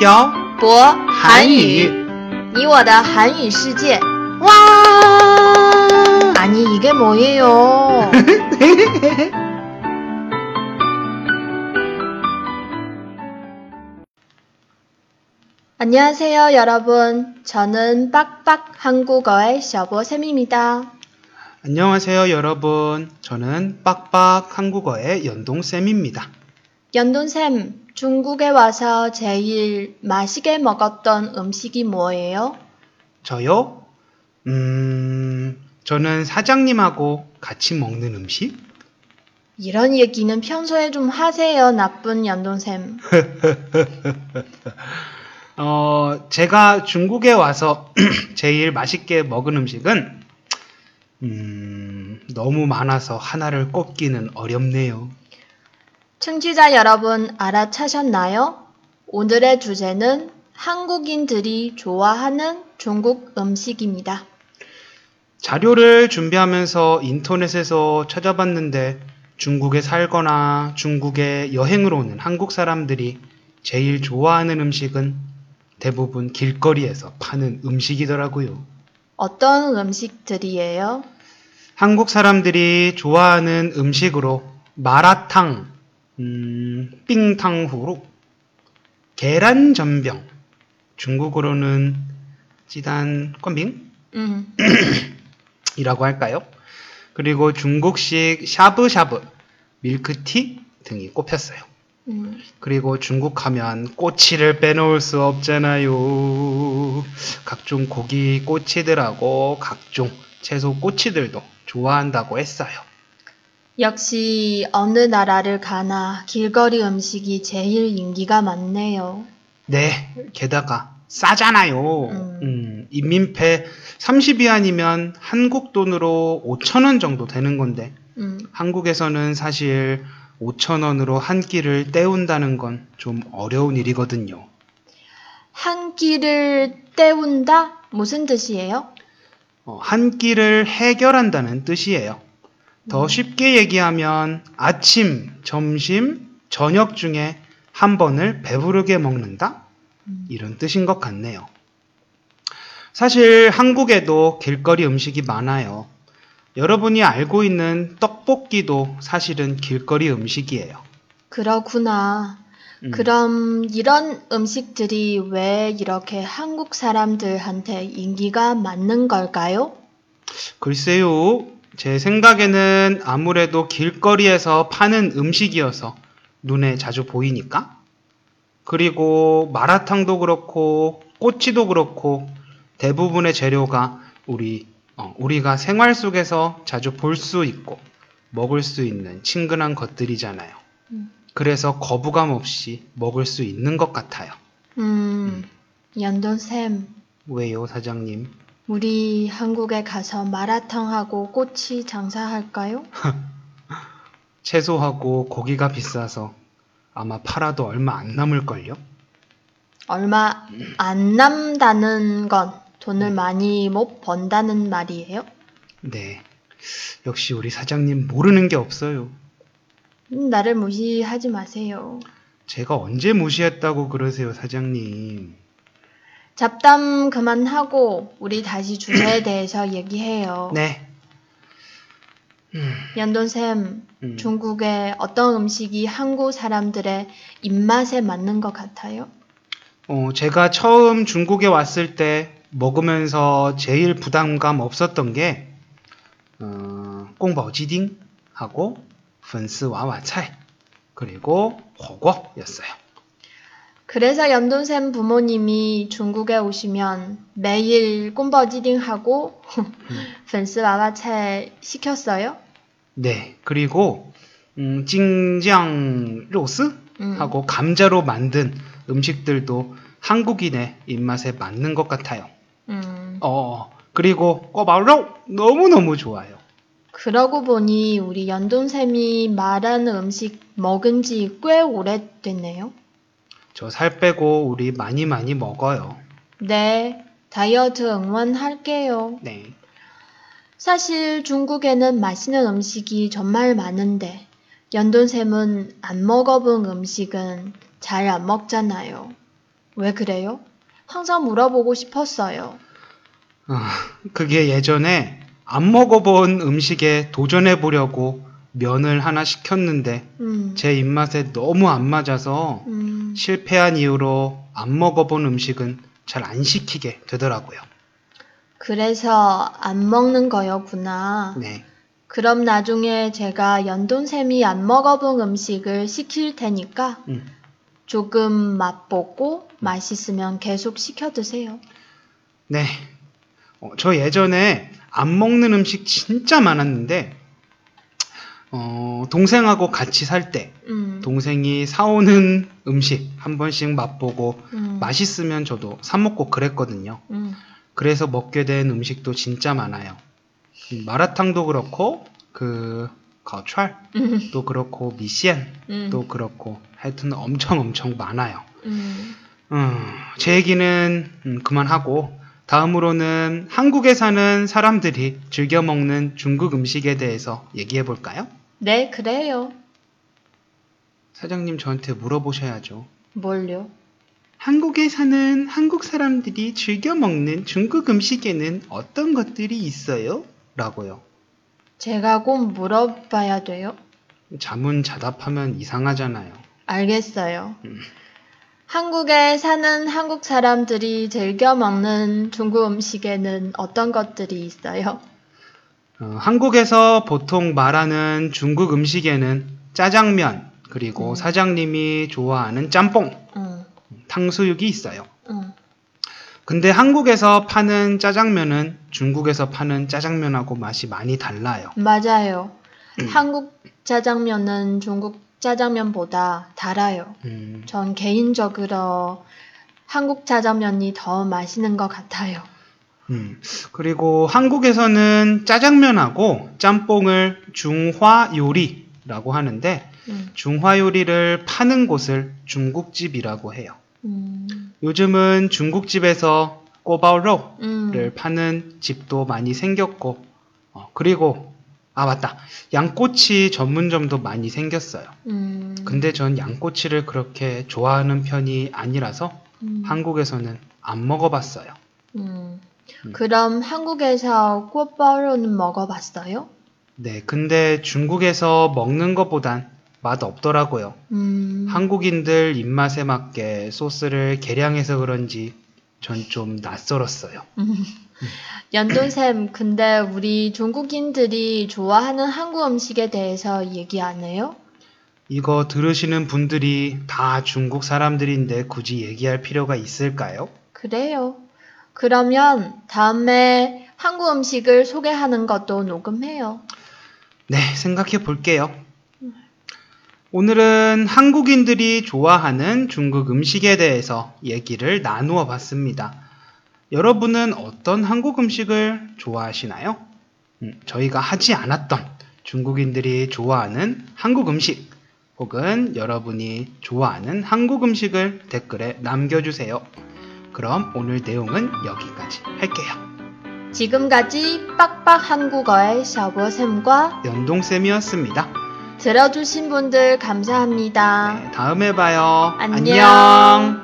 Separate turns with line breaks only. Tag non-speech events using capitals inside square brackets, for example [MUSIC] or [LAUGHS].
漂
博
韩语
你我的韩语世界。
와
아니 이게 뭐예요? [LAUGHS] 안녕하세요, 여러분. 저는 빡빡 한국어의 셔보쌤입니다.
안녕하세요 여러분 저는 빡빡 한국어의 연동쌤입니다
연돈쌤, 중국에 와서 제일 맛있게 먹었던 음식이 뭐예요?
저요? 음 저는 사장님하고 같이 먹는 음식?
이런 얘기는 평소에 좀 하세요, 나쁜 연돈쌤. [LAUGHS]
어 제가 중국에 와서 [CLEARS THROAT] 제일 맛있게 먹은 음식은 음 너무 많아서 하나를 꼽기는 어렵네요
청취자 여러분 알아차셨나요? 오늘의 주제는 한국인들이 좋아하는 중국 음식입니다.
자료를 준비하면서 인터넷에서 찾아봤는데 중국에 살거나 중국에 여행을 오는 한국 사람들이 제일 좋아하는 음식은 대부분 길거리에서 파는 음식이더라고요.
어떤 음식들이에요?
한국 사람들이 좋아하는 음식으로 마라탕, 음, 삥탕후루, 계란 전병, 중국어로는 찌단 껌빙?
음, [CLEARS THROAT]
이라고 할까요? 그리고 중국식 샤브샤브, 밀크티 등이 꼽혔어요.
음,
그리고 중국 하면 꼬치를 빼놓을 수 없잖아요. 각종 고기 꼬치들하고 각종 채소 꼬치들도 좋아한다고 했어요.
역시 어느 나라를 가나 길거리 음식이 제일 인기가 많네요.
네, 게다가 싸잖아요.
음.
음, 인민폐 30위안이면 한국 돈으로 5천원 정도 되는 건데
음,
한국에서는 사실 5천원으로 한 끼를 때운다는 건 좀 어려운 일이거든요.
한 끼를 때운다? 무슨 뜻이에요?
어, 한 끼를 해결한다는 뜻이에요. 더 쉽게 얘기하면 아침, 점심, 저녁 중에 한 번을 배부르게 먹는다?
음.
이런 뜻인 것 같네요. 사실 한국에도 길거리 음식이 많아요. 여러분이 알고 있는 떡볶이도 사실은 길거리 음식이에요.
그렇구나.
음.
그럼 이런 음식들이 왜 이렇게 한국 사람들한테 인기가 많은 걸까요?
글쎄요, 제 생각에는 아무래도 길거리에서 파는 음식이어서 눈에 자주 보이니까? 그리고 마라탕도 그렇고, 꼬치도 그렇고, 대부분의 재료가 우리, 어, 우리가 생활 속에서 자주 볼 수 있고, 먹을 수 있는 친근한 것들이잖아요.
음.
그래서 거부감 없이 먹을 수 있는 것 같아요.
음, 연돈쌤,
왜요, 사장님?
우리 한국에 가서 마라탕하고 꼬치 장사할까요? [LAUGHS]
채소하고 고기가 비싸서 아마 팔아도 얼마 안 남을걸요?
얼마 안 남다는 건 돈을 많이 못 번다는 말이에요?
네. 역시 우리 사장님 모르는 게 없어요.
음, 나를 무시하지 마세요.
제가 언제 무시했다고 그러세요, 사장님.
잡담 그만하고 우리 다시 주제에 [CLEARS THROAT] 대해서 얘기해요.
네. 음.
연돈쌤,
음.
중국의 어떤 음식이 한국 사람들의 입맛에 맞는 것 같아요?
어, 제가 처음 중국에 왔을 때 먹으면서 제일 부담감 없었던 게 어, 꽁바오지딩하고 펀스 와와차이 그리고 호곡이었어요.
그래서 연돈샘 부모님이 중국에 오시면 매일 꼼버지딩하고 [LAUGHS] 펜스와와채 시켰어요?
네, 그리고 음, 찡장 로스
음.
하고 감자로 만든 음식들도 한국인의 입맛에 맞는 것 같아요.
음.
어, 어. 그리고 꼬바로 너무너무 좋아요.
그러고 보니 우리 연돈샘이 말하는 음식 먹은 지 꽤 오래됐네요.
저 살 빼고 우리 많이 많이 먹어요.
네, 다이어트 응원할게요.
네.
사실 중국에는 맛있는 음식이 정말 많은데 연돈샘은 안 먹어본 음식은 잘 안 먹잖아요. 왜 그래요? 항상 물어보고 싶었어요.
아, 그게 예전에 안 먹어본 음식에 도전해 보려고 면을 하나 시켰는데
음,
제 입맛에 너무 안 맞아서
음,
실패한 이후로 안 먹어본 음식은 잘 안 시키게 되더라고요.
그래서 안 먹는 거였구나.
네.
그럼 나중에 제가 연돈샘이 안 먹어본 음식을 시킬 테니까
음.
조금 맛보고 맛있으면 계속 시켜 드세요.
네. 어, 저 예전에 안 먹는 음식 진짜 많았는데, 어, 동생하고 같이 살 때,
음,
동생이 사오는 음식 한 번씩 맛보고
음,
맛있으면 저도 사먹고 그랬거든요.
음,
그래서 먹게 된 음식도 진짜 많아요. 음, 마라탕도 그렇고, 그, 가오철도
음,
그렇고, 미시엔도
음,
그렇고, 하여튼 엄청 엄청 많아요.
음.
음, 제 얘기는 음, 그만하고 다음으로는 한국에 사는 사람들이 즐겨 먹는 중국 음식에 대해서 얘기해 볼까요?
네, 그래요.
사장님 저한테 물어보셔야죠.
뭘요?
한국에 사는 한국 사람들이 즐겨 먹는 중국 음식에는 어떤 것들이 있어요? 라고요.
제가 꼭 물어봐야 돼요?
자문자답하면 이상하잖아요.
알겠어요.
음.
한국에 사는 한국 사람들이 즐겨 먹는 중국 음식에는 어떤 것들이 있어요?
어, 한국에서 보통 말하는 중국 음식에는 짜장면, 그리고
음.
사장님이 좋아하는 짬뽕,
응,
탕수육이 있어요.
응.
근데 한국에서 파는 짜장면은 중국에서 파는 짜장면하고 맛이 많이 달라요.
맞아요.
음.
한국 짜장면은 중국 짜장면보다 달아요.
음,
전 개인적으로 한국 짜장면이 더 맛있는 것 같아요.
음. 그리고 한국에서는 짜장면하고 짬뽕을 중화 요리라고 하는데
음,
중화 요리를 파는 곳을 중국집이라고 해요.
음,
요즘은 중국집에서 꼬바오로를
음,
파는 집도 많이 생겼고 어, 그리고 아 맞다 양꼬치 전문점도 많이 생겼어요.
음,
근데 전 양꼬치를 그렇게 좋아하는 편이 아니라서
음,
한국에서는 안 먹어봤어요.
음.
음.
그럼 한국에서 꽃바로는 먹어봤어요?
네, 근데 중국에서 먹는 것보단 맛 없더라고요.
음,
한국인들 입맛에 맞게 소스를 개량해서 그런지 전 좀 낯설었어요.
음. 연돈쌤, 근데 우리 중국인들이 좋아하는 한국 음식에 대해서 얘기 안 해요?
이거 들으시는 분들이 다 중국 사람들인데 굳이 얘기할 필요가 있을까요?
그래요. 그러면 다음에 한국 음식을 소개하는 것도 녹음해요.
네, 생각해 볼게요. 오늘은 한국인들이 좋아하는 중국 음식에 대해서 얘기를 나누어 봤습니다. 여러분은 어떤 한국 음식을 좋아하시나요? 음, 저희가 하지 않았던 중국인들이 좋아하는 한국 음식 혹은 여러분이 좋아하는 한국 음식을 댓글에 남겨주세요. 그럼 오늘 내용은 여기까지 할게요.
지금까지 빡빡 한국어의 샤버쌤과
연동쌤이었습니다.
들어주신 분들 감사합니다.
네, 다음에 봐요.
안녕.
안녕.